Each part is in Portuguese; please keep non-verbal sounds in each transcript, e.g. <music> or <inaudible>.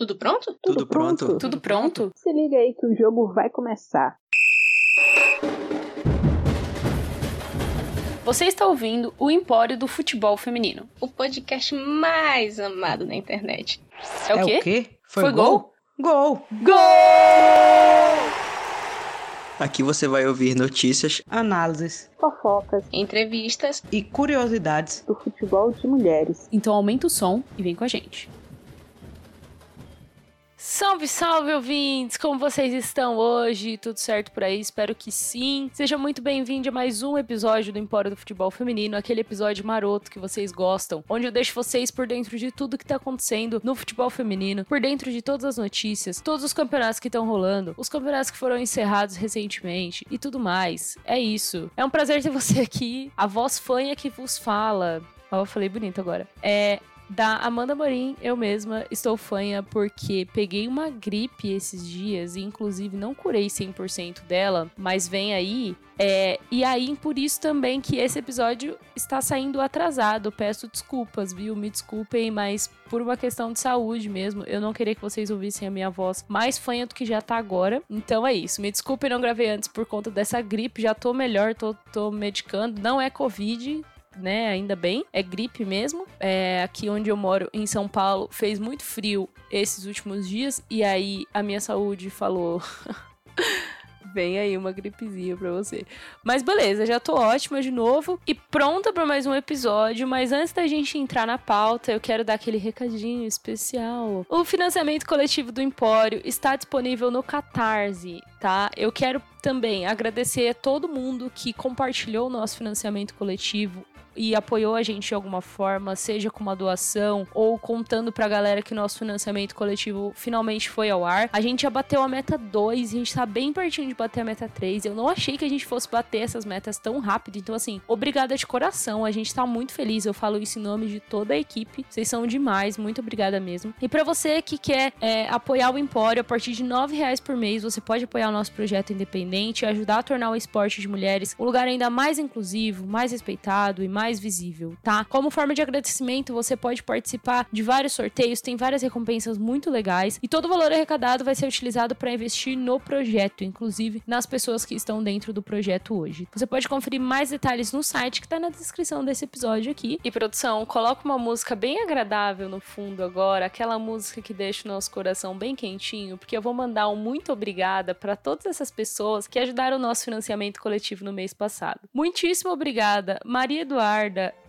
Tudo pronto? Tudo pronto? Tudo pronto? Se liga aí que o jogo vai começar. Você está ouvindo o Empório do Futebol Feminino. O podcast mais amado na internet. É o quê? o quê? Foi gol? Gol! Gol! Aqui você vai ouvir notícias, análises Fofocas Entrevistas. e curiosidades. do futebol de mulheres. Então aumenta o som e vem com a gente. Salve, salve, ouvintes! Como vocês estão hoje? Tudo certo por aí? Espero que sim. Seja muito bem-vindo a mais um episódio do Empório do Futebol Feminino, aquele episódio maroto que vocês gostam, onde eu deixo vocês por dentro de tudo que tá acontecendo no futebol feminino, por dentro de todas as notícias, todos os campeonatos que estão rolando, os campeonatos que foram encerrados recentemente e tudo mais. É isso. É um prazer ter você aqui, a voz fanha que vos fala. Ó, eu falei bonito agora. É, da Amanda Morim, eu mesma estou fanha porque peguei uma gripe esses dias e inclusive não curei 100% dela, mas vem aí. É, e aí, por isso também que esse episódio está saindo atrasado. Peço desculpas, viu? Me desculpem, mas por uma questão de saúde mesmo, eu não queria que vocês ouvissem a minha voz mais fanha do que já tá agora. Então é isso. Me desculpem, não gravei antes por conta dessa gripe. Já tô melhor, tô, tô medicando. Não é Covid, né? Ainda bem. É gripe mesmo. É, aqui onde eu moro, em São Paulo, fez muito frio esses últimos dias. E aí a minha saúde falou. <laughs> Vem aí uma gripezinha pra você. Mas beleza, já tô ótima de novo e pronta para mais um episódio. Mas antes da gente entrar na pauta, eu quero dar aquele recadinho especial. O financiamento coletivo do Empório está disponível no Catarse, tá? Eu quero também agradecer a todo mundo que compartilhou o nosso financiamento coletivo e apoiou a gente de alguma forma, seja com uma doação ou contando pra galera que nosso financiamento coletivo finalmente foi ao ar. A gente já bateu a meta 2, a gente tá bem pertinho de bater a meta 3. Eu não achei que a gente fosse bater essas metas tão rápido, então assim, obrigada de coração, a gente tá muito feliz. Eu falo isso em nome de toda a equipe. Vocês são demais, muito obrigada mesmo. E para você que quer é, apoiar o Empório a partir de 9 reais por mês, você pode apoiar o nosso projeto independente e ajudar a tornar o esporte de mulheres um lugar ainda mais inclusivo, mais respeitado e mais visível, tá? Como forma de agradecimento, você pode participar de vários sorteios, tem várias recompensas muito legais e todo o valor arrecadado vai ser utilizado para investir no projeto, inclusive nas pessoas que estão dentro do projeto hoje. Você pode conferir mais detalhes no site que tá na descrição desse episódio aqui. E produção, coloca uma música bem agradável no fundo agora, aquela música que deixa o nosso coração bem quentinho, porque eu vou mandar um muito obrigada para todas essas pessoas que ajudaram o nosso financiamento coletivo no mês passado. Muitíssimo obrigada, Maria Eduarda,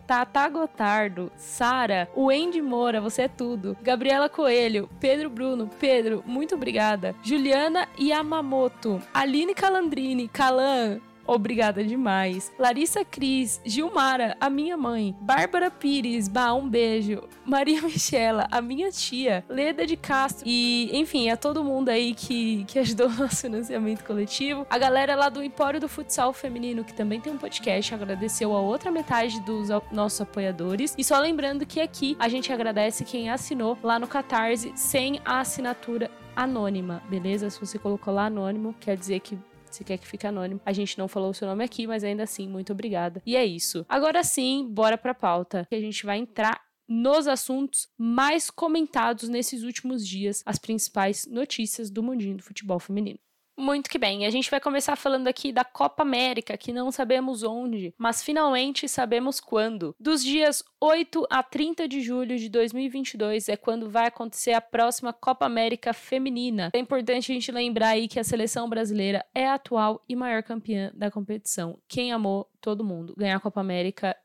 Tata Gotardo, Sara, Wendy Moura, você é tudo. Gabriela Coelho, Pedro Bruno, Pedro, muito obrigada. Juliana Yamamoto, Aline Calandrini, Calan, Obrigada demais. Larissa Cris, Gilmara, a minha mãe. Bárbara Pires, bah, um beijo. Maria <laughs> Michela, a minha tia. Leda de Castro. E, enfim, a todo mundo aí que, que ajudou o nosso financiamento coletivo. A galera lá do Empório do Futsal Feminino, que também tem um podcast, agradeceu a outra metade dos nossos apoiadores. E só lembrando que aqui a gente agradece quem assinou lá no Catarse sem a assinatura anônima, beleza? Se você colocou lá anônimo, quer dizer que se quer que fique anônimo. A gente não falou o seu nome aqui, mas ainda assim, muito obrigada. E é isso. Agora sim, bora pra pauta, que a gente vai entrar nos assuntos mais comentados nesses últimos dias, as principais notícias do mundinho do futebol feminino. Muito que bem, a gente vai começar falando aqui da Copa América, que não sabemos onde, mas finalmente sabemos quando. Dos dias 8 a 30 de julho de 2022 é quando vai acontecer a próxima Copa América Feminina. É importante a gente lembrar aí que a seleção brasileira é a atual e maior campeã da competição. Quem amou todo mundo. Ganhar a Copa América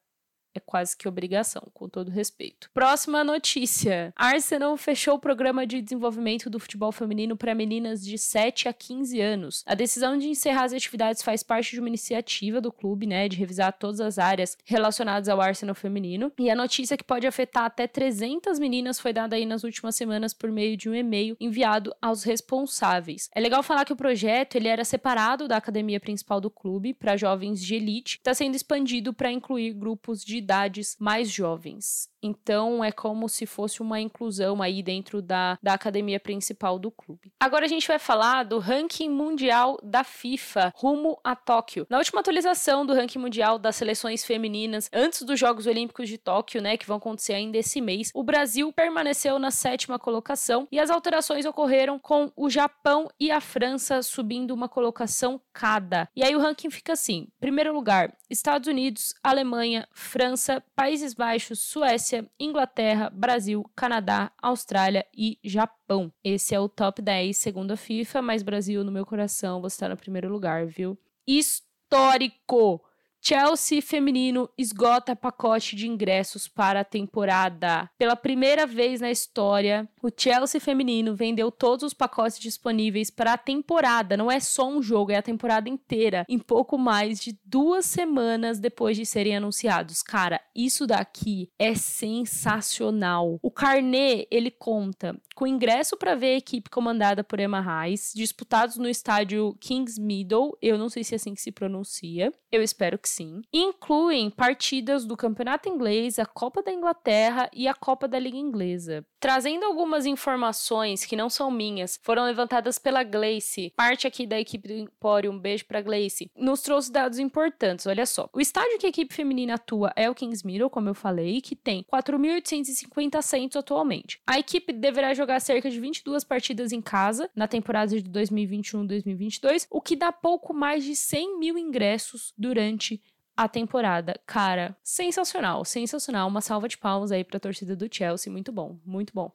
é quase que obrigação, com todo respeito. Próxima notícia. Arsenal fechou o programa de desenvolvimento do futebol feminino para meninas de 7 a 15 anos. A decisão de encerrar as atividades faz parte de uma iniciativa do clube, né, de revisar todas as áreas relacionadas ao Arsenal feminino. E a notícia que pode afetar até 300 meninas foi dada aí nas últimas semanas por meio de um e-mail enviado aos responsáveis. É legal falar que o projeto ele era separado da academia principal do clube para jovens de elite, está sendo expandido para incluir grupos de idades mais jovens. Então é como se fosse uma inclusão aí dentro da, da academia principal do clube. Agora a gente vai falar do ranking mundial da FIFA rumo a Tóquio. Na última atualização do ranking mundial das seleções femininas antes dos Jogos Olímpicos de Tóquio, né, que vão acontecer ainda esse mês, o Brasil permaneceu na sétima colocação e as alterações ocorreram com o Japão e a França subindo uma colocação cada. E aí o ranking fica assim: primeiro lugar, Estados Unidos, Alemanha, França, Países Baixos, Suécia, Inglaterra, Brasil, Canadá, Austrália e Japão. Esse é o top 10 segundo a FIFA, mas Brasil no meu coração você está no primeiro lugar, viu? Histórico! Chelsea feminino esgota pacote de ingressos para a temporada. Pela primeira vez na história, o Chelsea feminino vendeu todos os pacotes disponíveis para a temporada. Não é só um jogo, é a temporada inteira. Em pouco mais de duas semanas depois de serem anunciados. Cara, isso daqui é sensacional. O carnê, ele conta com ingresso para ver a equipe comandada por Emma Reis, disputados no estádio Kings Meadow. Eu não sei se é assim que se pronuncia. Eu espero que sim. Incluem partidas do Campeonato Inglês, a Copa da Inglaterra e a Copa da Liga Inglesa. Trazendo algumas informações que não são minhas, foram levantadas pela Gleice, parte aqui da equipe do Empório, um beijo pra Gleice, nos trouxe dados importantes, olha só. O estádio que a equipe feminina atua é o Kings Meadow, como eu falei, que tem 4.850 assentos atualmente. A equipe deverá jogar cerca de 22 partidas em casa na temporada de 2021-2022, o que dá pouco mais de 100 mil ingressos durante a temporada. Cara, sensacional, sensacional. Uma salva de palmas aí pra torcida do Chelsea. Muito bom, muito bom.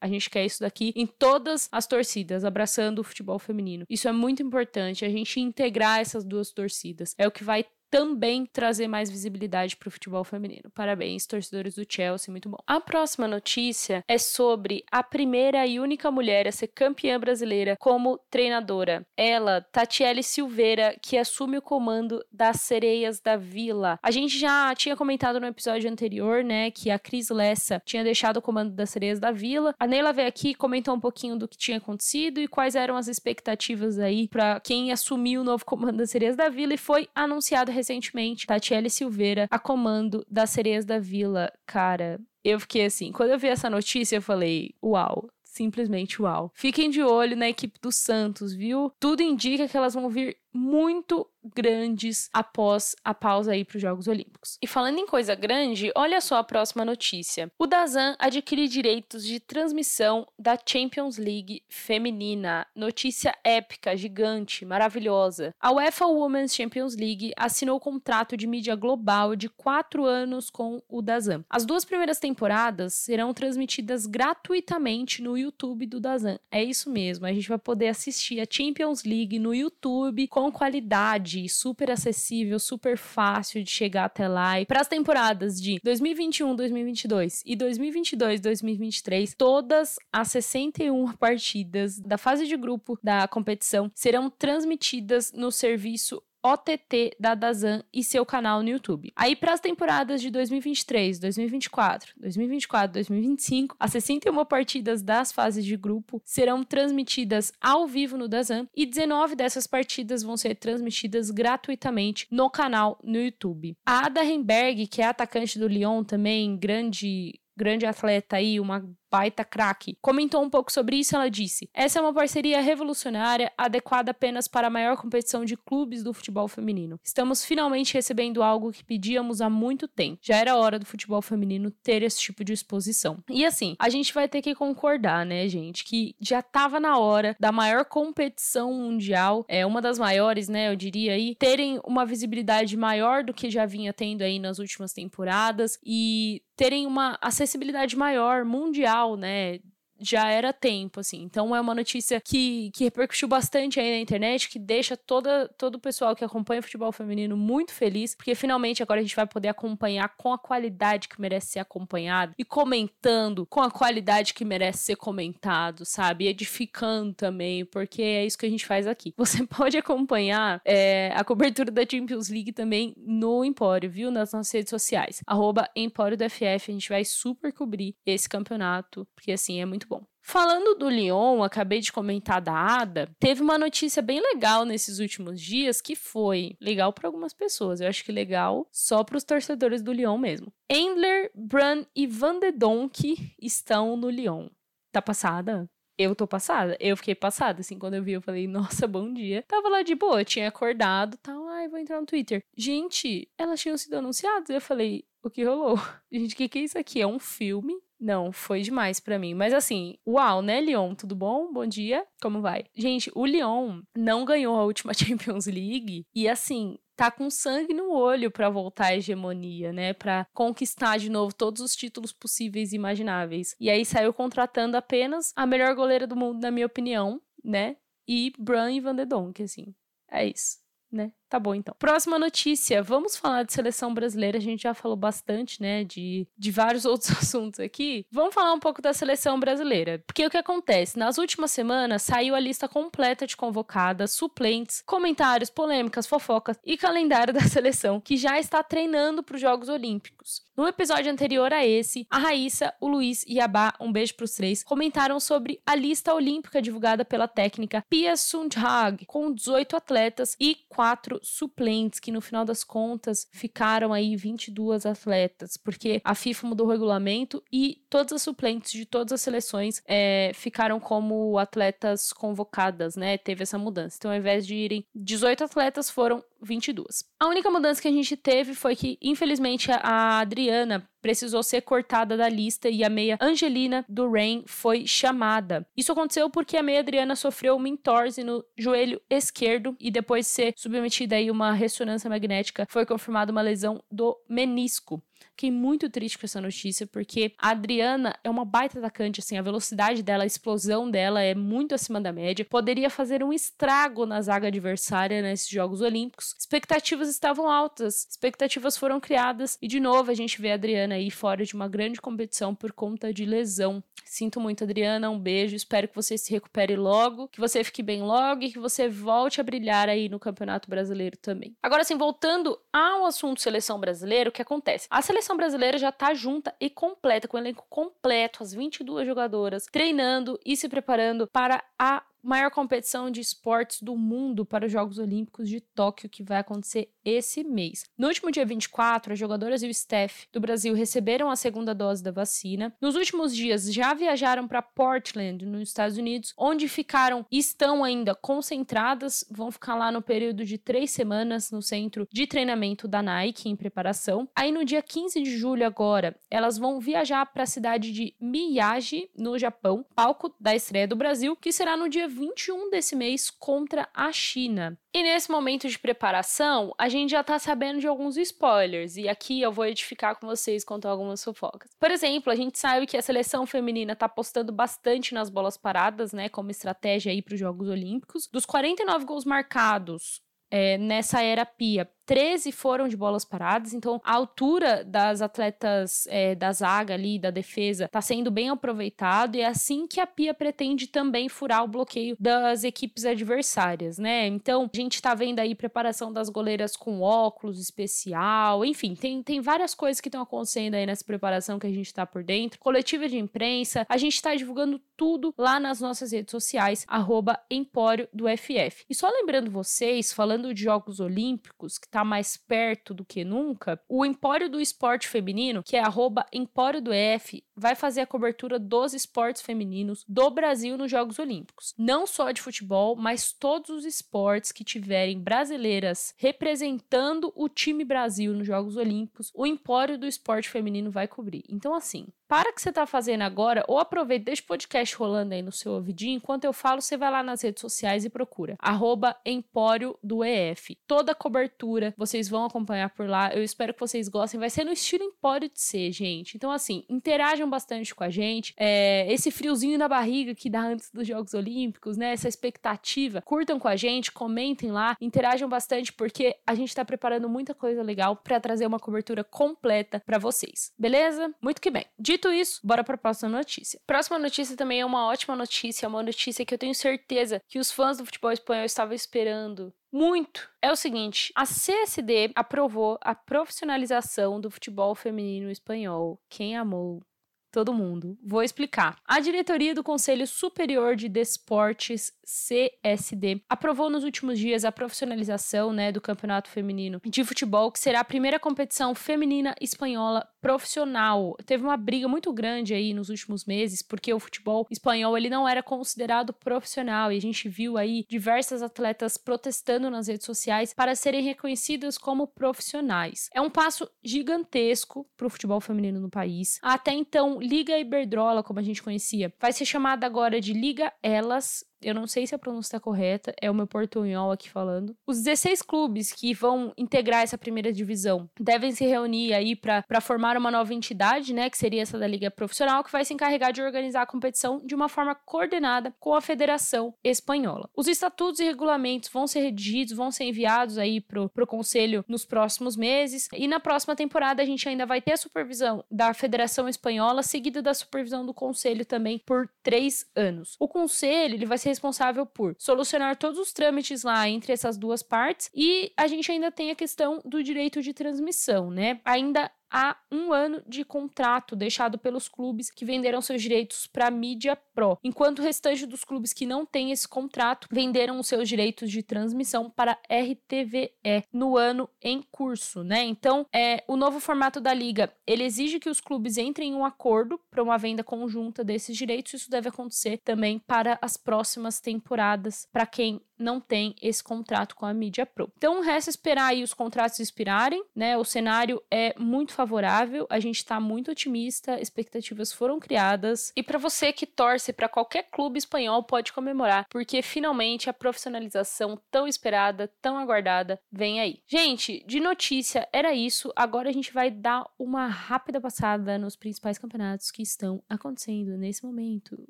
A gente quer isso daqui em todas as torcidas, abraçando o futebol feminino. Isso é muito importante, a gente integrar essas duas torcidas. É o que vai também trazer mais visibilidade para o futebol feminino. Parabéns, torcedores do Chelsea, muito bom. A próxima notícia é sobre a primeira e única mulher a ser campeã brasileira como treinadora. Ela, Tatiele Silveira, que assume o comando das Sereias da Vila. A gente já tinha comentado no episódio anterior, né, que a Cris Lessa tinha deixado o comando das Sereias da Vila. A Neila veio aqui comentou um pouquinho do que tinha acontecido e quais eram as expectativas aí para quem assumiu o novo comando das Sereias da Vila e foi anunciado recentemente Tatiele Silveira a comando das Sereias da Vila. Cara, eu fiquei assim, quando eu vi essa notícia, eu falei, uau. Simplesmente uau. Fiquem de olho na equipe do Santos, viu? Tudo indica que elas vão vir muito grandes após a pausa aí para os Jogos Olímpicos. E falando em coisa grande, olha só a próxima notícia. O Dazan adquire direitos de transmissão da Champions League feminina. Notícia épica, gigante, maravilhosa. A UEFA Women's Champions League assinou contrato de mídia global de quatro anos com o Dazan. As duas primeiras temporadas serão transmitidas gratuitamente no YouTube do Dazan. É isso mesmo, a gente vai poder assistir a Champions League no YouTube com qualidade, super acessível, super fácil de chegar até lá. E para as temporadas de 2021, 2022 e 2022, 2023, todas as 61 partidas da fase de grupo da competição serão transmitidas no serviço OTT da Dazan e seu canal no YouTube. Aí para as temporadas de 2023, 2024, 2024, 2025, as 61 partidas das fases de grupo serão transmitidas ao vivo no Dazan e 19 dessas partidas vão ser transmitidas gratuitamente no canal no YouTube. A Ada Hemberg, que é atacante do Lyon também, grande grande atleta aí, uma baita craque, comentou um pouco sobre isso. Ela disse: Essa é uma parceria revolucionária, adequada apenas para a maior competição de clubes do futebol feminino. Estamos finalmente recebendo algo que pedíamos há muito tempo. Já era hora do futebol feminino ter esse tipo de exposição. E assim, a gente vai ter que concordar, né, gente, que já estava na hora da maior competição mundial, é uma das maiores, né, eu diria aí, terem uma visibilidade maior do que já vinha tendo aí nas últimas temporadas e terem uma acessibilidade maior mundial, né? Já era tempo, assim. Então é uma notícia que, que repercutiu bastante aí na internet, que deixa toda, todo o pessoal que acompanha o futebol feminino muito feliz, porque finalmente agora a gente vai poder acompanhar com a qualidade que merece ser acompanhado e comentando com a qualidade que merece ser comentado, sabe? E edificando também, porque é isso que a gente faz aqui. <laughs> Você pode acompanhar é, a cobertura da Champions League também no Empório, viu? Nas nossas redes sociais. Arroba Empório do FF, a gente vai super cobrir esse campeonato, porque assim, é muito. Falando do Lyon, acabei de comentar da Ada, teve uma notícia bem legal nesses últimos dias que foi legal para algumas pessoas. Eu acho que legal só para os torcedores do Lyon mesmo. Endler, Brun e Van de Donk estão no Lyon. Tá passada? eu tô passada. Eu fiquei passada, assim, quando eu vi, eu falei, nossa, bom dia. Tava lá de boa, tinha acordado, tal, ai, vou entrar no Twitter. Gente, elas tinham sido anunciadas. Eu falei, o que rolou? <laughs> Gente, o que, que é isso aqui? É um filme? Não, foi demais para mim. Mas assim, uau, né, Lyon? Tudo bom? Bom dia. Como vai? Gente, o Lyon não ganhou a última <laughs> Champions League e assim, tá com sangue no olho para voltar à hegemonia, né? Para conquistar de novo todos os títulos possíveis e imagináveis. E aí saiu contratando apenas a melhor goleira do mundo, na minha opinião, né? E Bran e Van de Donk, assim. É isso, né? Tá bom, então. Próxima notícia. Vamos falar de seleção brasileira. A gente já falou bastante, né, de, de vários <laughs> outros assuntos aqui. Vamos falar um pouco da seleção brasileira. Porque o que acontece? Nas últimas semanas saiu a lista completa de convocadas, suplentes, comentários, polêmicas, fofocas e calendário <laughs> da seleção, que já está treinando para os Jogos Olímpicos. No episódio anterior a esse, a Raíssa, o Luiz e a Bá, um beijo pros três, comentaram sobre a lista olímpica divulgada pela técnica Pia Sundhag, com 18 atletas e 4 suplentes, que no final das contas ficaram aí 22 atletas, porque a FIFA mudou o regulamento e todas as suplentes de todas as seleções é, ficaram como atletas convocadas, né? Teve essa mudança. Então, ao invés de irem 18 atletas, foram 22. A única mudança que a gente teve foi que, infelizmente, a Adriana precisou ser cortada da lista e a meia Angelina do Rain foi chamada. Isso aconteceu porque a meia Adriana sofreu uma entorse no joelho esquerdo e depois de ser submetida a uma ressonância magnética foi confirmada uma lesão do menisco. Fiquei muito triste com essa notícia, porque a Adriana é uma baita atacante, assim, a velocidade dela, a explosão dela é muito acima da média. Poderia fazer um estrago na zaga adversária nesses Jogos Olímpicos. Expectativas estavam altas, expectativas foram criadas, e de novo a gente vê a Adriana aí fora de uma grande competição por conta de lesão. Sinto muito, Adriana. Um beijo. Espero que você se recupere logo, que você fique bem logo e que você volte a brilhar aí no Campeonato Brasileiro também. Agora, assim, voltando ao assunto seleção brasileira, o que acontece? Seleção brasileira já tá junta e completa, com o elenco completo, as 22 jogadoras, treinando e se preparando para a maior competição de esportes do mundo para os Jogos Olímpicos de Tóquio, que vai acontecer esse mês. No último dia 24, as jogadoras e o staff do Brasil receberam a segunda dose da vacina. Nos últimos dias, já viajaram para Portland, nos Estados Unidos, onde ficaram e estão ainda concentradas. Vão ficar lá no período de três semanas no centro de treinamento da Nike, em preparação. Aí, no dia 15 de julho, agora, elas vão viajar para a cidade de Miyagi, no Japão, palco da estreia do Brasil, que será no dia 21 desse mês contra a China. E nesse momento de preparação, a gente já tá sabendo de alguns spoilers, e aqui eu vou edificar com vocês quanto a algumas fofocas. Por exemplo, a gente sabe que a seleção feminina tá apostando bastante nas bolas paradas, né, como estratégia aí para os Jogos Olímpicos. Dos 49 gols marcados, é, nessa era Pia. 13 foram de bolas paradas, então a altura das atletas é, da zaga ali, da defesa, está sendo bem aproveitado e é assim que a Pia pretende também furar o bloqueio das equipes adversárias, né? Então a gente está vendo aí preparação das goleiras com óculos especial, enfim, tem, tem várias coisas que estão acontecendo aí nessa preparação que a gente está por dentro. Coletiva de imprensa, a gente está divulgando tudo lá nas nossas redes sociais, arroba Empório do FF. E só lembrando vocês, falando de Jogos Olímpicos, que tá está mais perto do que nunca, o Empório do Esporte Feminino, que é arroba Empório do EF, vai fazer a cobertura dos esportes femininos do Brasil nos Jogos Olímpicos. Não só de futebol, mas todos os esportes que tiverem brasileiras representando o time Brasil nos Jogos Olímpicos, o Empório do Esporte Feminino vai cobrir. Então, assim, para o que você está fazendo agora, ou aproveita, deixa o podcast rolando aí no seu ouvidinho, enquanto eu falo, você vai lá nas redes sociais e procura. Arroba Empório do EF. Toda a cobertura, vocês vão acompanhar por lá. Eu espero que vocês gostem. Vai ser no estilo Empório de ser, gente. Então, assim, interajam bastante com a gente. É, esse friozinho na barriga que dá antes dos Jogos Olímpicos, né? Essa expectativa. Curtam com a gente, comentem lá, interajam bastante, porque a gente está preparando muita coisa legal para trazer uma cobertura completa para vocês. Beleza? Muito que bem. De Dito isso, bora para a próxima notícia. Próxima notícia também é uma ótima notícia, é uma notícia que eu tenho certeza que os fãs do futebol espanhol estavam esperando muito. É o seguinte, a CSD aprovou a profissionalização do futebol feminino espanhol. Quem amou todo mundo. Vou explicar. A diretoria do Conselho Superior de Desportes, CSD, aprovou nos últimos dias a profissionalização né, do Campeonato Feminino de Futebol, que será a primeira competição feminina espanhola profissional. Teve uma briga muito grande aí nos últimos meses, porque o futebol espanhol ele não era considerado profissional e a gente viu aí diversas atletas protestando nas redes sociais para serem reconhecidas como profissionais. É um passo gigantesco para o futebol feminino no país. Até então, Liga Iberdrola, como a gente conhecia, vai ser chamada agora de Liga Elas, eu não sei se a pronúncia está correta, é o meu portunhol aqui falando. Os 16 clubes que vão integrar essa primeira divisão devem se reunir aí para formar uma nova entidade, né, que seria essa da Liga Profissional, que vai se encarregar de organizar a competição de uma forma coordenada com a Federação Espanhola. Os estatutos e regulamentos vão ser redigidos, vão ser enviados aí pro, pro Conselho nos próximos meses, e na próxima temporada a gente ainda vai ter a supervisão da Federação Espanhola, seguida da supervisão do Conselho também por três anos. O Conselho, ele vai ser responsável por solucionar todos os trâmites lá entre essas duas partes e a gente ainda tem a questão do direito de transmissão, né? Ainda há um ano de contrato deixado pelos clubes que venderam seus direitos para a mídia pro, enquanto o restante dos clubes que não têm esse contrato venderam os seus direitos de transmissão para RTVE no ano em curso, né? Então, é o novo formato da liga, ele exige que os clubes entrem em um acordo para uma venda conjunta desses direitos. Isso deve acontecer também para as próximas temporadas, para quem não tem esse contrato com a mídia pro. Então, resta esperar aí os contratos expirarem, né? O cenário é muito favorável, a gente tá muito otimista, expectativas foram criadas. E para você que torce para qualquer clube espanhol, pode comemorar, porque finalmente a profissionalização tão esperada, tão aguardada, vem aí. Gente, de notícia era isso. Agora a gente vai dar uma rápida passada nos principais campeonatos que estão acontecendo nesse momento.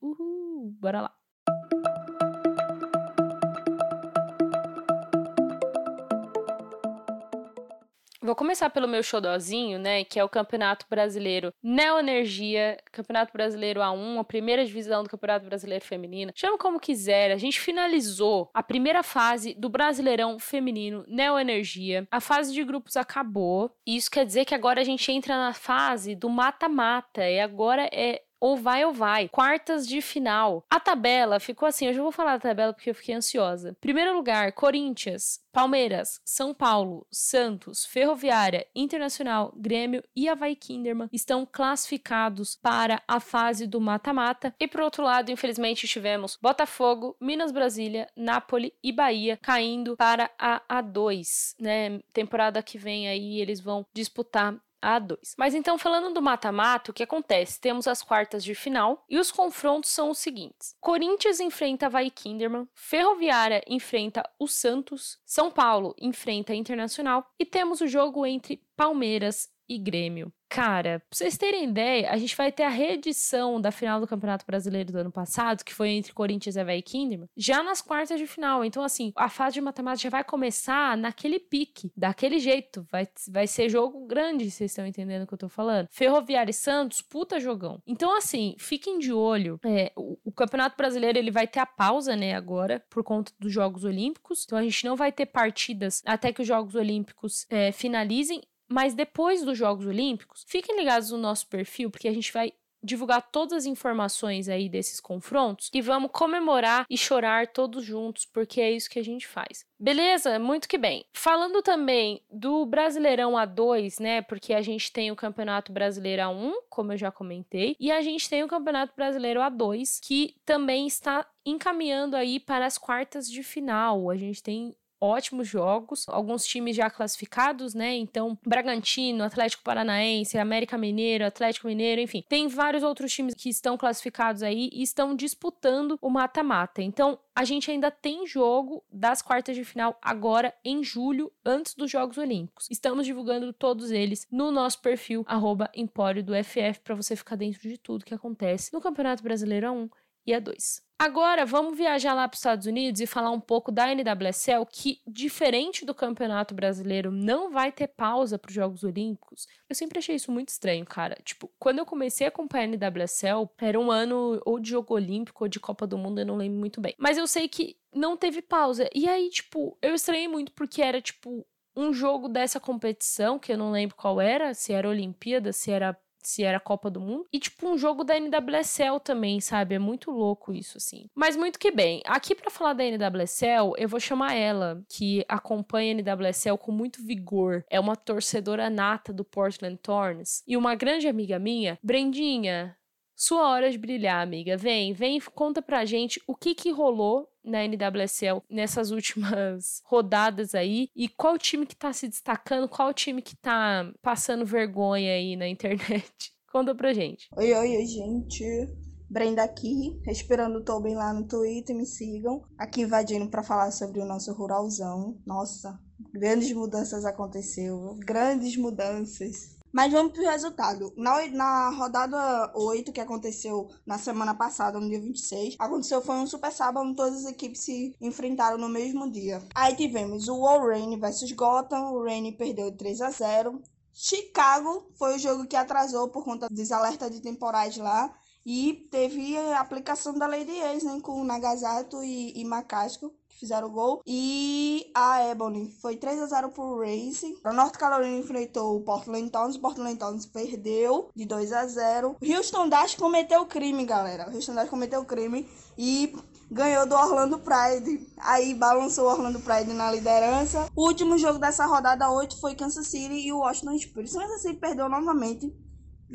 Uhul, bora lá. Vou começar pelo meu xodózinho, né, que é o Campeonato Brasileiro Neoenergia, Campeonato Brasileiro A1, a primeira divisão do Campeonato Brasileiro Feminino. Chama como quiser, a gente finalizou a primeira fase do Brasileirão Feminino Neoenergia. A fase de grupos acabou, e isso quer dizer que agora a gente entra na fase do mata-mata, e agora é ou vai ou vai. Quartas de final. A tabela ficou assim, eu já vou falar da tabela porque eu fiquei ansiosa. Primeiro lugar, Corinthians, Palmeiras, São Paulo, Santos, Ferroviária, Internacional, Grêmio e Havaí Kinderman estão classificados para a fase do mata-mata. E por outro lado, infelizmente, tivemos Botafogo, Minas Brasília, Nápoles e Bahia caindo para a A2, né? Temporada que vem aí eles vão disputar a 2. Mas então, falando do mata-mata, o que acontece? Temos as quartas de final e os confrontos são os seguintes: Corinthians enfrenta Havaí Kinderman, Ferroviária enfrenta o Santos, São Paulo enfrenta a Internacional e temos o jogo entre Palmeiras e Grêmio. Cara, pra vocês terem ideia, a gente vai ter a reedição da final do Campeonato Brasileiro do ano passado, que foi entre Corinthians e Havaí Kinderman, já nas quartas de final. Então, assim, a fase de matemática já vai começar naquele pique, daquele jeito. Vai, vai ser jogo grande, vocês estão entendendo o que eu tô falando. Ferroviária e Santos, puta jogão. Então, assim, fiquem de olho. É, o, o Campeonato Brasileiro, ele vai ter a pausa, né, agora, por conta dos Jogos Olímpicos. Então, a gente não vai ter partidas até que os Jogos Olímpicos é, finalizem. Mas depois dos Jogos Olímpicos, fiquem ligados no nosso perfil, porque a gente vai divulgar todas as informações aí desses confrontos e vamos comemorar e chorar todos juntos, porque é isso que a gente faz. Beleza? Muito que bem. Falando também do Brasileirão A2, né? Porque a gente tem o Campeonato Brasileiro A1, como eu já comentei, e a gente tem o Campeonato Brasileiro A2, que também está encaminhando aí para as quartas de final. A gente tem ótimos jogos, alguns times já classificados, né? Então, Bragantino, Atlético Paranaense, América Mineiro, Atlético Mineiro, enfim, tem vários outros times que estão classificados aí e estão disputando o mata-mata. Então, a gente ainda tem jogo das quartas de final agora em julho, antes dos Jogos Olímpicos. Estamos divulgando todos eles no nosso perfil Empório do FF para você ficar dentro de tudo que acontece no Campeonato Brasileiro A1 e A2. Agora, vamos viajar lá para os Estados Unidos e falar um pouco da NWSL, que, diferente do Campeonato Brasileiro, não vai ter pausa para os Jogos Olímpicos. Eu sempre achei isso muito estranho, cara. Tipo, quando eu comecei a acompanhar a NWSL, era um ano ou de Jogo Olímpico ou de Copa do Mundo, eu não lembro muito bem. Mas eu sei que não teve pausa. E aí, tipo, eu estranhei muito porque era, tipo, um jogo dessa competição, que eu não lembro qual era, se era Olimpíada, se era se era Copa do Mundo. E, tipo, um jogo da NWSL também, sabe? É muito louco isso, assim. Mas muito que bem. Aqui para falar da NWSL, eu vou chamar ela, que acompanha a NWSL com muito vigor. É uma torcedora nata do Portland Thorns. E uma grande amiga minha, Brendinha. Sua hora de brilhar, amiga. Vem, vem, conta pra gente o que que rolou na NWSL nessas últimas <laughs> rodadas aí e qual time que tá se destacando, qual time que tá passando vergonha aí na <laughs> internet. Conta pra gente. Oi, oi, oi, gente. Brenda aqui, respirando tô bem lá no Twitter, me sigam. Aqui invadindo para falar sobre o nosso ruralzão. Nossa, grandes mudanças aconteceu, grandes mudanças. Mas vamos pro resultado. Na, na rodada 8, que aconteceu na semana passada, no dia 26, aconteceu foi um super sábado onde todas as equipes se enfrentaram no mesmo dia. Aí tivemos o Warren versus Gotham, o Rain perdeu 3 a 0 Chicago foi o jogo que atrasou por conta dos alertas de temporais lá. E teve a aplicação da Lady Ace, né, com o Nagasato e, e Macasco fizeram o gol. E a Ebony foi 3 a 0 pro Race. A North Carolina enfrentou o Portland Towns. O Portland Towns perdeu de 2 a 0. Houston Dash cometeu crime, galera. Houston Dash cometeu crime e ganhou do Orlando Pride. Aí balançou o Orlando Pride na liderança. O último jogo dessa rodada 8 foi Kansas City e o Washington. O Kansas City perdeu novamente.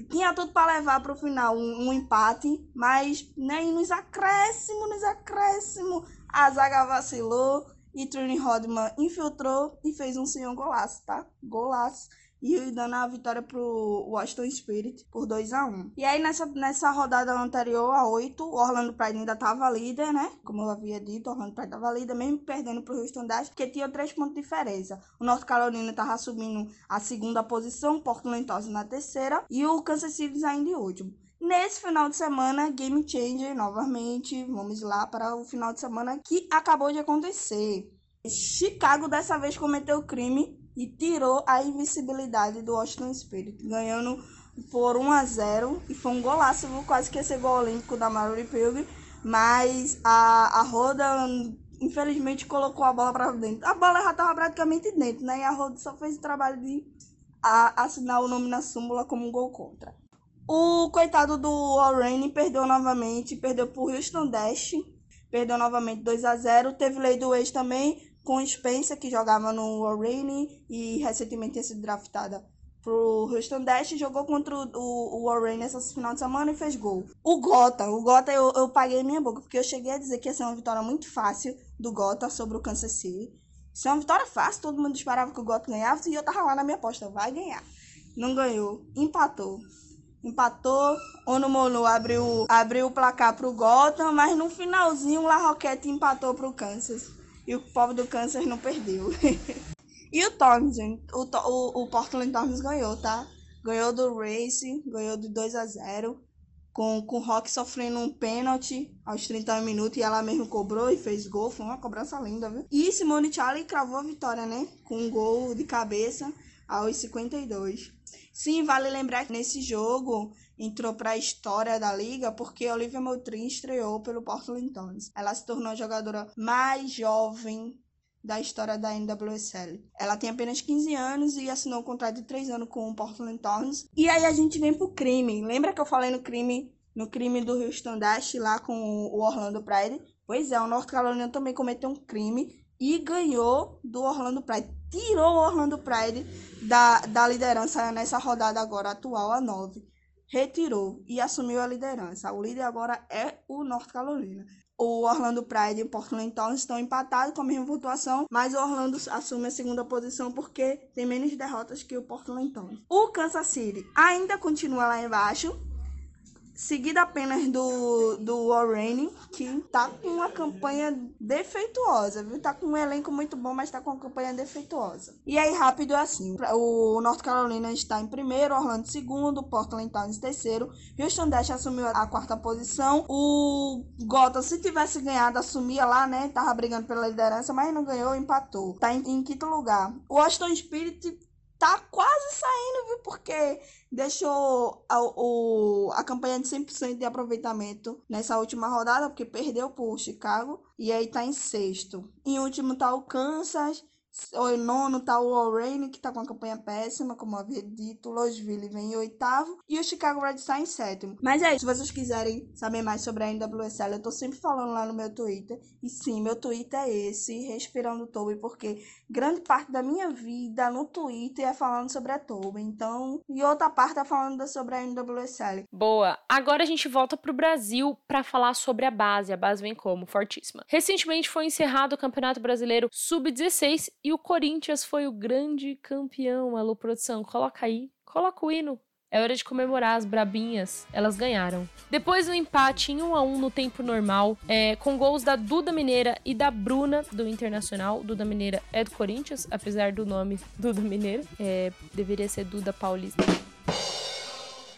Tinha tudo para levar para o final um, um, empate, mas nem nos acréscimos, nos acréscimos, a zaga vacilou e Trini Rodman infiltrou e fez um senhor golaço, tá? Golaço. E dando a vitória pro Washington Spirit por 2 a 1 E aí, nessa, nessa rodada anterior, a 8, o Orlando Pride ainda tava líder, né? Como eu havia dito, o Orlando Pride tava líder, mesmo perdendo pro Houston Dash, porque tinha três pontos de diferença. O North Carolina tava subindo a segunda posição, Portland Toss na terceira, e o Kansas City ainda em último. Nesse final de semana, Game Changer novamente. Vamos lá para o final de semana que acabou de acontecer. Chicago dessa vez cometeu crime e tirou a invencibilidade do Washington Spirit, ganhando por 1 a 0 e foi um golaço, quase que esse gol olímpico da Mallory Pilgrim, mas a, a Roda infelizmente colocou a bola para dentro. A bola já estava praticamente dentro, né? E a Roda só fez o trabalho de a, assinar o nome na súmula como um gol contra. O coitado do Warren perdeu novamente, perdeu por Houston Dash, perdeu novamente 2 a 0 Teve lei do ex também, com Spencer, que jogava no Warren e recentemente tinha sido draftada pro Houston Dash, jogou contra o, o, o Warren essa final de semana e fez gol. O Gota, o Gota eu, eu paguei minha boca, porque eu cheguei a dizer que ia ser uma vitória muito fácil do Gota sobre o Kansas City. Isso é uma vitória fácil, todo mundo esperava que o Gota ganhava e eu tava lá na minha aposta, vai ganhar. Não ganhou, empatou empatou. Ono Mono abriu, abriu o placar pro Gotham, mas no finalzinho o La Roquette empatou pro Kansas. E o povo do Kansas não perdeu. <laughs> e o Torns, o, o, o Portland Torns ganhou, tá? Ganhou do Race, ganhou de 2 a 0 com, com o Rock sofrendo um pênalti aos 30 minutos e ela mesmo cobrou e fez gol. Foi uma cobrança linda, viu? E Simone Charlie cravou a vitória, né? Com um gol de cabeça aos 52. Sim, vale lembrar que nesse jogo entrou para a história da liga porque Olivia Moultrie estreou pelo Portland Thorns. Ela se tornou a jogadora mais jovem da história da NWSL. Ela tem apenas 15 anos e assinou um contrato de 3 anos com o Portland Thorns. E aí a gente vem pro crime. Lembra que eu falei no crime, no crime do Houston Dash lá com o Orlando Pride? Pois é, o North Carolina também cometeu um crime e ganhou do Orlando Pride. Tirou o Orlando Pride da, da liderança nessa rodada agora atual, a 9. Retirou e assumiu a liderança. O líder agora é o North Carolina. O Orlando Pride e o Portland Town estão empatados com a mesma pontuação, mas o Orlando assume a segunda posição porque tem menos derrotas que o Portland Town. O Kansas City ainda continua lá embaixo, seguida apenas do, do Warren, que tá com uma campanha defeituosa, viu? Tá com um elenco muito bom, mas tá com uma campanha defeituosa. E aí, rápido assim, o North Carolina está em primeiro, Orlando em segundo, Portland tá em terceiro, Houston Dash assumiu a quarta posição, o Gotham, se tivesse ganhado, assumia lá, né? Tava brigando pela liderança, mas não ganhou, empatou. Tá em, em quinto lugar. O Washington Spirit tá quase saindo, viu? Porque deixou a, o, a campanha de 100% de aproveitamento nessa última rodada, porque perdeu pro Chicago. E aí tá em sexto. Em último tá o Kansas. O nono tá o Lorraine, que tá com uma campanha péssima, como havia dito. O Louisville vem em oitavo. E o Chicago Red está em sétimo. Mas é isso. Se vocês quiserem saber mais sobre a NWSL, eu tô sempre falando lá no meu Twitter. E sim, meu Twitter é esse, Respirando Toby, porque grande parte da minha vida no Twitter é falando sobre a Toby. Então, e outra parte é falando sobre a NWSL. Boa. Agora a gente volta pro Brasil para falar sobre a base. A base vem como? Fortíssima. Recentemente foi encerrado o Campeonato Brasileiro Sub-16 e o Corinthians foi o grande campeão. Alô, produção, coloca aí. Coloca o hino. É hora de comemorar as brabinhas. Elas ganharam. Depois do empate em 1 a 1 no tempo normal, é, com gols da Duda Mineira e da Bruna do Internacional. Duda Mineira é do Corinthians, apesar do nome Duda Mineira. É, deveria ser Duda Paulista.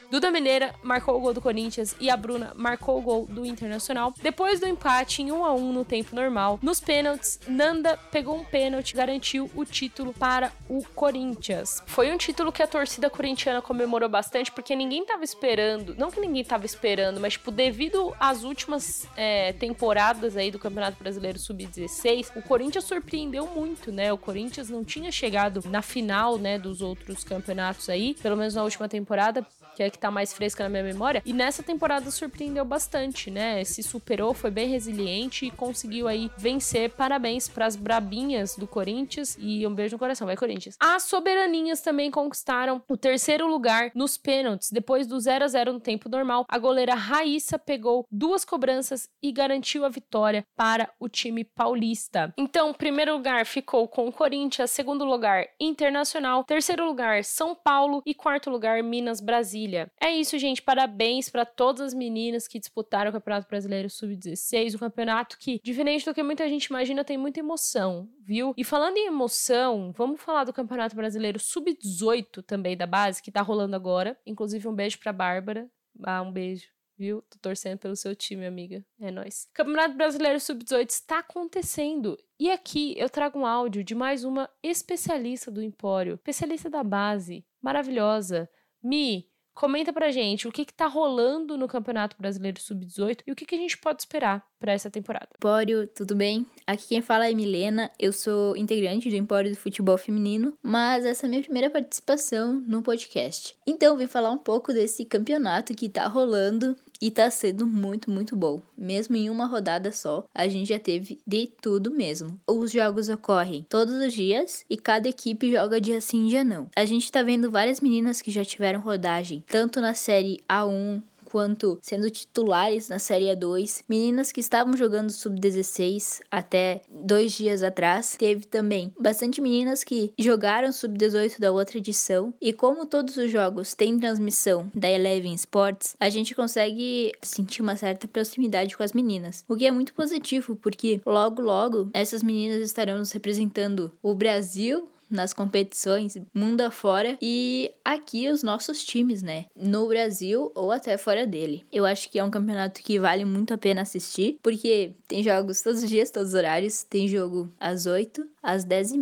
Duda Mineira marcou o gol do Corinthians e a Bruna marcou o gol do Internacional. Depois do empate em 1 a 1 no tempo normal, nos pênaltis, Nanda pegou um pênalti e garantiu o título para o Corinthians. Foi um título que a torcida corintiana comemorou bastante porque ninguém estava esperando, não que ninguém estava esperando, mas tipo devido às últimas é, temporadas aí do Campeonato Brasileiro Sub-16, o Corinthians surpreendeu muito, né? O Corinthians não tinha chegado na final, né, dos outros campeonatos aí, pelo menos na última temporada, que é que tá mais fresca na minha memória. E nessa temporada surpreendeu bastante, né? Se superou, foi bem resiliente e conseguiu aí vencer. Parabéns para as brabinhas do Corinthians e um beijo no coração, vai Corinthians. As soberaninhas também conquistaram o terceiro lugar nos pênaltis. Depois do 0 a 0 no tempo normal, a goleira Raíssa pegou duas cobranças e garantiu a vitória para o time paulista. Então, primeiro lugar ficou com o Corinthians, segundo lugar Internacional, terceiro lugar São Paulo e quarto lugar Minas Brasília. É isso, gente. Parabéns para todas as meninas que disputaram o Campeonato Brasileiro Sub-16, um campeonato que, diferente do que muita gente imagina, tem muita emoção, viu? E falando em emoção, vamos falar do Campeonato Brasileiro Sub-18 também da base, que tá rolando agora. Inclusive, um beijo pra Bárbara. Ah, um beijo viu? Tô torcendo pelo seu time, amiga. É nóis. Campeonato Brasileiro Sub-18 está acontecendo. E aqui eu trago um áudio de mais uma especialista do Empório, especialista da base, maravilhosa. Mi, Comenta pra gente o que, que tá rolando no Campeonato Brasileiro Sub-18 e o que, que a gente pode esperar para essa temporada. Empório, tudo bem? Aqui quem fala é Milena, eu sou integrante do Empório do Futebol Feminino, mas essa é a minha primeira participação no podcast. Então, vim falar um pouco desse campeonato que tá rolando e tá sendo muito, muito bom. Mesmo em uma rodada só, a gente já teve de tudo mesmo. Os jogos ocorrem todos os dias e cada equipe joga dia sim, dia não. A gente tá vendo várias meninas que já tiveram rodagem, tanto na série A1, quanto sendo titulares na Série A2. Meninas que estavam jogando sub-16 até dois dias atrás. Teve também bastante meninas que jogaram sub-18 da outra edição. E como todos os jogos têm transmissão da Eleven Sports, a gente consegue sentir uma certa proximidade com as meninas. O que é muito positivo, porque logo, logo, essas meninas estarão nos representando o Brasil nas competições mundo afora e aqui os nossos times, né? No Brasil ou até fora dele. Eu acho que é um campeonato que vale muito a pena assistir, porque tem jogos todos os dias, todos os horários. Tem jogo às 8, às 10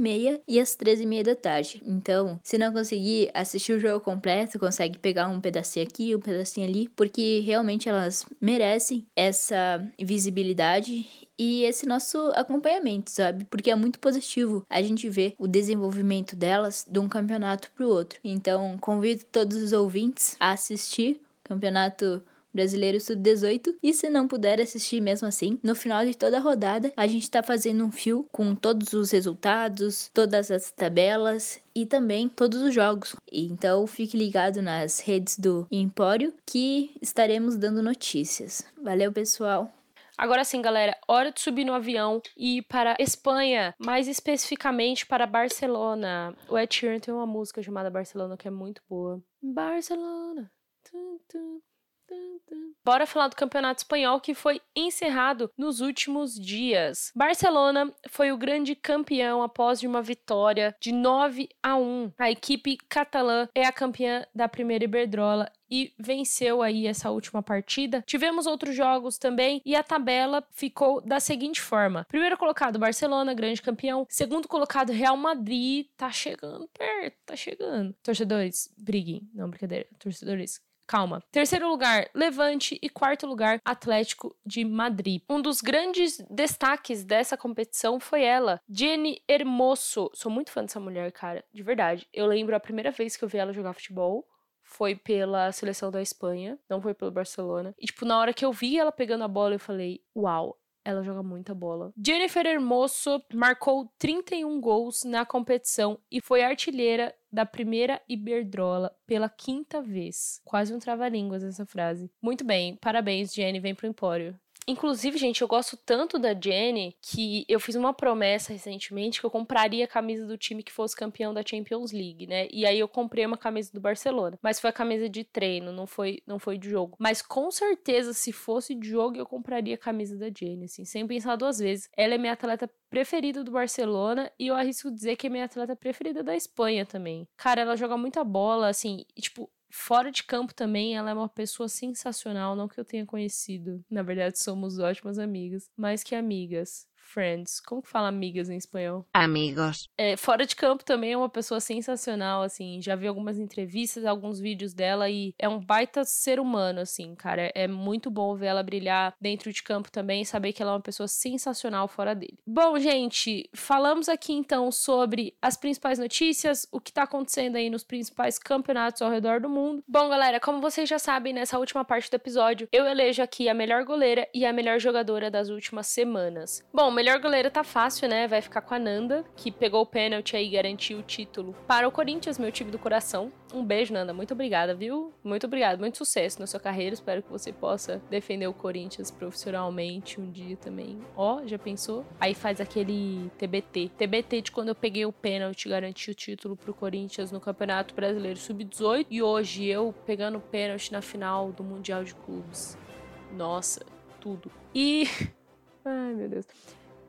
e às 13 e meia da tarde. Então, se não conseguir assistir o jogo completo, consegue pegar um pedacinho aqui, um pedacinho ali, porque realmente elas merecem essa visibilidade e esse nosso acompanhamento, sabe? Porque é muito positivo a gente ver o desenvolvimento delas de um campeonato para o outro. Então, convido todos os ouvintes a assistir o campeonato Brasileiro Sub-18. E se não puder assistir mesmo assim, no final de toda a rodada, a gente está fazendo um fio com todos os resultados, todas as tabelas e também todos os jogos. Então fique ligado nas redes do Empório que estaremos dando notícias. Valeu, pessoal! Agora sim, galera, hora de subir no avião e ir para Espanha, mais especificamente para Barcelona. O Ed Sheeran tem uma música chamada Barcelona que é muito boa. Barcelona. Tum, tum. Bora falar do Campeonato Espanhol que foi encerrado nos últimos dias. Barcelona foi o grande campeão após uma vitória de 9 a 1. A equipe catalã é a campeã da primeira Iberdrola e venceu aí essa última partida. Tivemos outros jogos também e a tabela ficou da seguinte forma: primeiro colocado Barcelona, grande campeão. Segundo colocado Real Madrid, tá chegando perto, tá chegando. Torcedores, briguem, não brincadeira. Torcedores, Calma. Terceiro lugar, Levante. E quarto lugar, Atlético de Madrid. Um dos grandes destaques dessa competição foi ela, Jenny Hermoso. Sou muito fã dessa mulher, cara. De verdade. Eu lembro a primeira vez que eu vi ela jogar futebol foi pela seleção da Espanha, não foi pelo Barcelona. E, tipo, na hora que eu vi ela pegando a bola, eu falei, uau, ela joga muita bola. Jennifer Hermoso marcou 31 gols na competição e foi artilheira da primeira Iberdrola pela quinta vez. Quase um trava-línguas essa frase. Muito bem, parabéns, Jenny, vem pro Empório. Inclusive, gente, eu gosto tanto da Jenny que eu fiz uma promessa recentemente que eu compraria a camisa do time que fosse campeão da Champions League, né? E aí eu comprei uma camisa do Barcelona, mas foi a camisa de treino, não foi, não foi de jogo. Mas com certeza, se fosse de jogo, eu compraria a camisa da Jenny, assim, sem pensar duas vezes. Ela é minha atleta preferida do Barcelona e eu arrisco dizer que é minha atleta preferida da Espanha também. Cara, ela joga muita bola, assim, e, tipo, Fora de campo também, ela é uma pessoa sensacional, não que eu tenha conhecido. Na verdade, somos ótimas amigas, mais que amigas friends. Como que fala amigas em espanhol? Amigos. É, fora de campo também é uma pessoa sensacional, assim. Já vi algumas entrevistas, alguns vídeos dela e é um baita ser humano, assim, cara. É muito bom ver ela brilhar dentro de campo também e saber que ela é uma pessoa sensacional fora dele. Bom, gente, falamos aqui então sobre as principais notícias, o que tá acontecendo aí nos principais campeonatos ao redor do mundo. Bom, galera, como vocês já sabem, nessa última parte do episódio, eu elejo aqui a melhor goleira e a melhor jogadora das últimas semanas. Bom, melhor goleira tá fácil, né? Vai ficar com a Nanda, que pegou o pênalti aí e garantiu o título para o Corinthians, meu time do coração. Um beijo, Nanda. Muito obrigada, viu? Muito obrigada. Muito sucesso na sua carreira. Espero que você possa defender o Corinthians profissionalmente um dia também. Ó, já pensou? Aí faz aquele TBT. TBT de quando eu peguei o pênalti garanti o título pro Corinthians no Campeonato Brasileiro Sub-18. E hoje eu pegando o pênalti na final do Mundial de Clubes. Nossa, tudo. E. <laughs> Ai, meu Deus.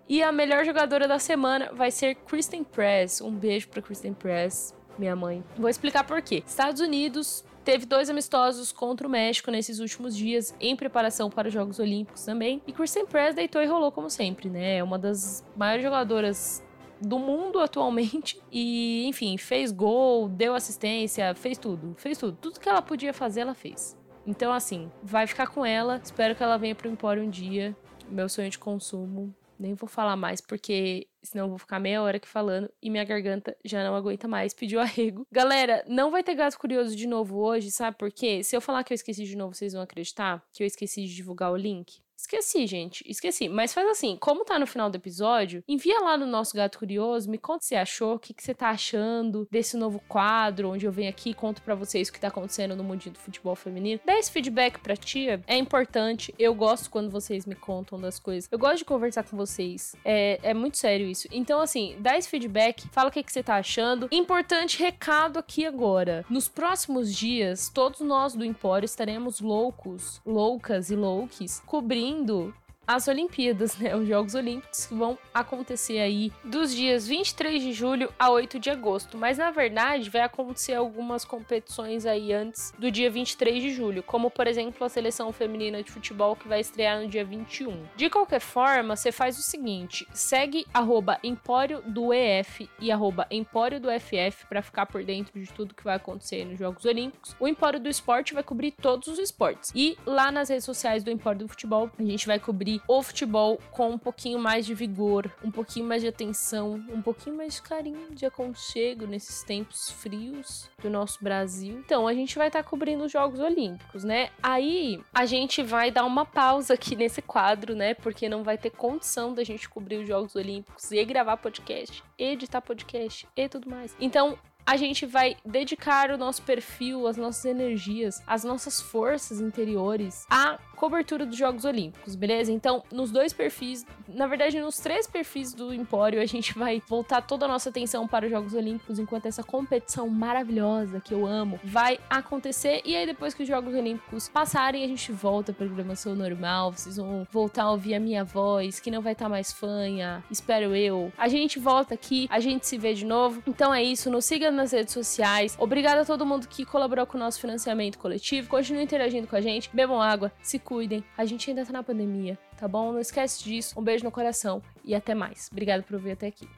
E a melhor jogadora da semana vai ser Kristen Press. Um beijo pra Kristen Press, minha mãe. Vou explicar por quê. Estados Unidos teve dois amistosos contra o México nesses últimos dias, em preparação para os Jogos Olímpicos também. E Kristen Press deitou e rolou como sempre, né? É uma das maiores jogadoras do mundo atualmente. E, enfim, fez gol, deu assistência, fez tudo. Fez tudo. Tudo que ela podia fazer, ela fez. Então, assim, vai ficar com ela. Espero que ela venha pro Empório um dia. Meu sonho de consumo nem vou falar mais, porque senão eu vou ficar meia hora aqui falando e minha garganta já não aguenta mais, <laughs> pediu arrego. Galera, não vai ter gato curioso de novo hoje, sabe por quê? Se eu falar que eu esqueci de novo, vocês vão acreditar que eu esqueci de divulgar o link? Esqueci, gente. Esqueci. Mas faz assim, como tá no final do episódio, envia lá no nosso Gato Curioso, me conta o que você achou, o que, que você tá achando desse novo quadro, onde eu venho aqui e conto pra vocês o que tá acontecendo no mundinho do futebol feminino. Dá esse feedback pra tia, é importante. Eu gosto quando vocês me contam das coisas. Eu gosto de conversar com vocês. É, é muito sério isso. Então, assim, dá esse feedback, fala o que, que você tá achando. Importante recado aqui agora. Nos próximos dias, todos nós do Empório estaremos loucos, loucas e louques, cobrindo as Olimpíadas, né? Os Jogos Olímpicos que vão acontecer aí dos dias 23 de julho a 8 de agosto. Mas na verdade vai acontecer algumas competições aí antes do dia 23 de julho, como por exemplo a seleção feminina de futebol que vai estrear no dia 21. De qualquer forma, você faz o seguinte: segue arroba Empório do EF e arroba Empório do FF para ficar por dentro de tudo que vai acontecer nos Jogos Olímpicos. O Empório do Esporte vai cobrir todos os esportes. E lá nas redes sociais do Empório do Futebol, a gente vai cobrir o futebol com um pouquinho mais de vigor, um pouquinho mais de atenção, um pouquinho mais de carinho, de aconchego nesses tempos frios do nosso Brasil. Então, a gente vai estar tá cobrindo os Jogos Olímpicos, né? Aí a gente vai dar uma pausa aqui nesse quadro, né? Porque não vai ter condição da gente cobrir os Jogos Olímpicos e gravar podcast, editar podcast e tudo mais. Então, a gente vai dedicar o nosso perfil, as nossas energias, as nossas forças interiores à cobertura dos Jogos Olímpicos, beleza? Então, nos dois perfis, na verdade, nos três perfis do Empório, a gente vai voltar toda a nossa atenção para os Jogos Olímpicos enquanto essa competição maravilhosa que eu amo vai acontecer. E aí, depois que os Jogos Olímpicos passarem, a gente volta à programação normal. Vocês vão voltar a ouvir a minha voz, que não vai estar tá mais fanha, espero eu. A gente volta aqui, a gente se vê de novo. Então é isso, nos siga nas redes sociais. Obrigada a todo mundo que colaborou com o nosso financiamento coletivo. Continue interagindo com a gente. Bebam água, se cuidem. A gente ainda tá na pandemia, tá bom? Não esquece disso. Um beijo no coração e até mais. Obrigada por ouvir até aqui.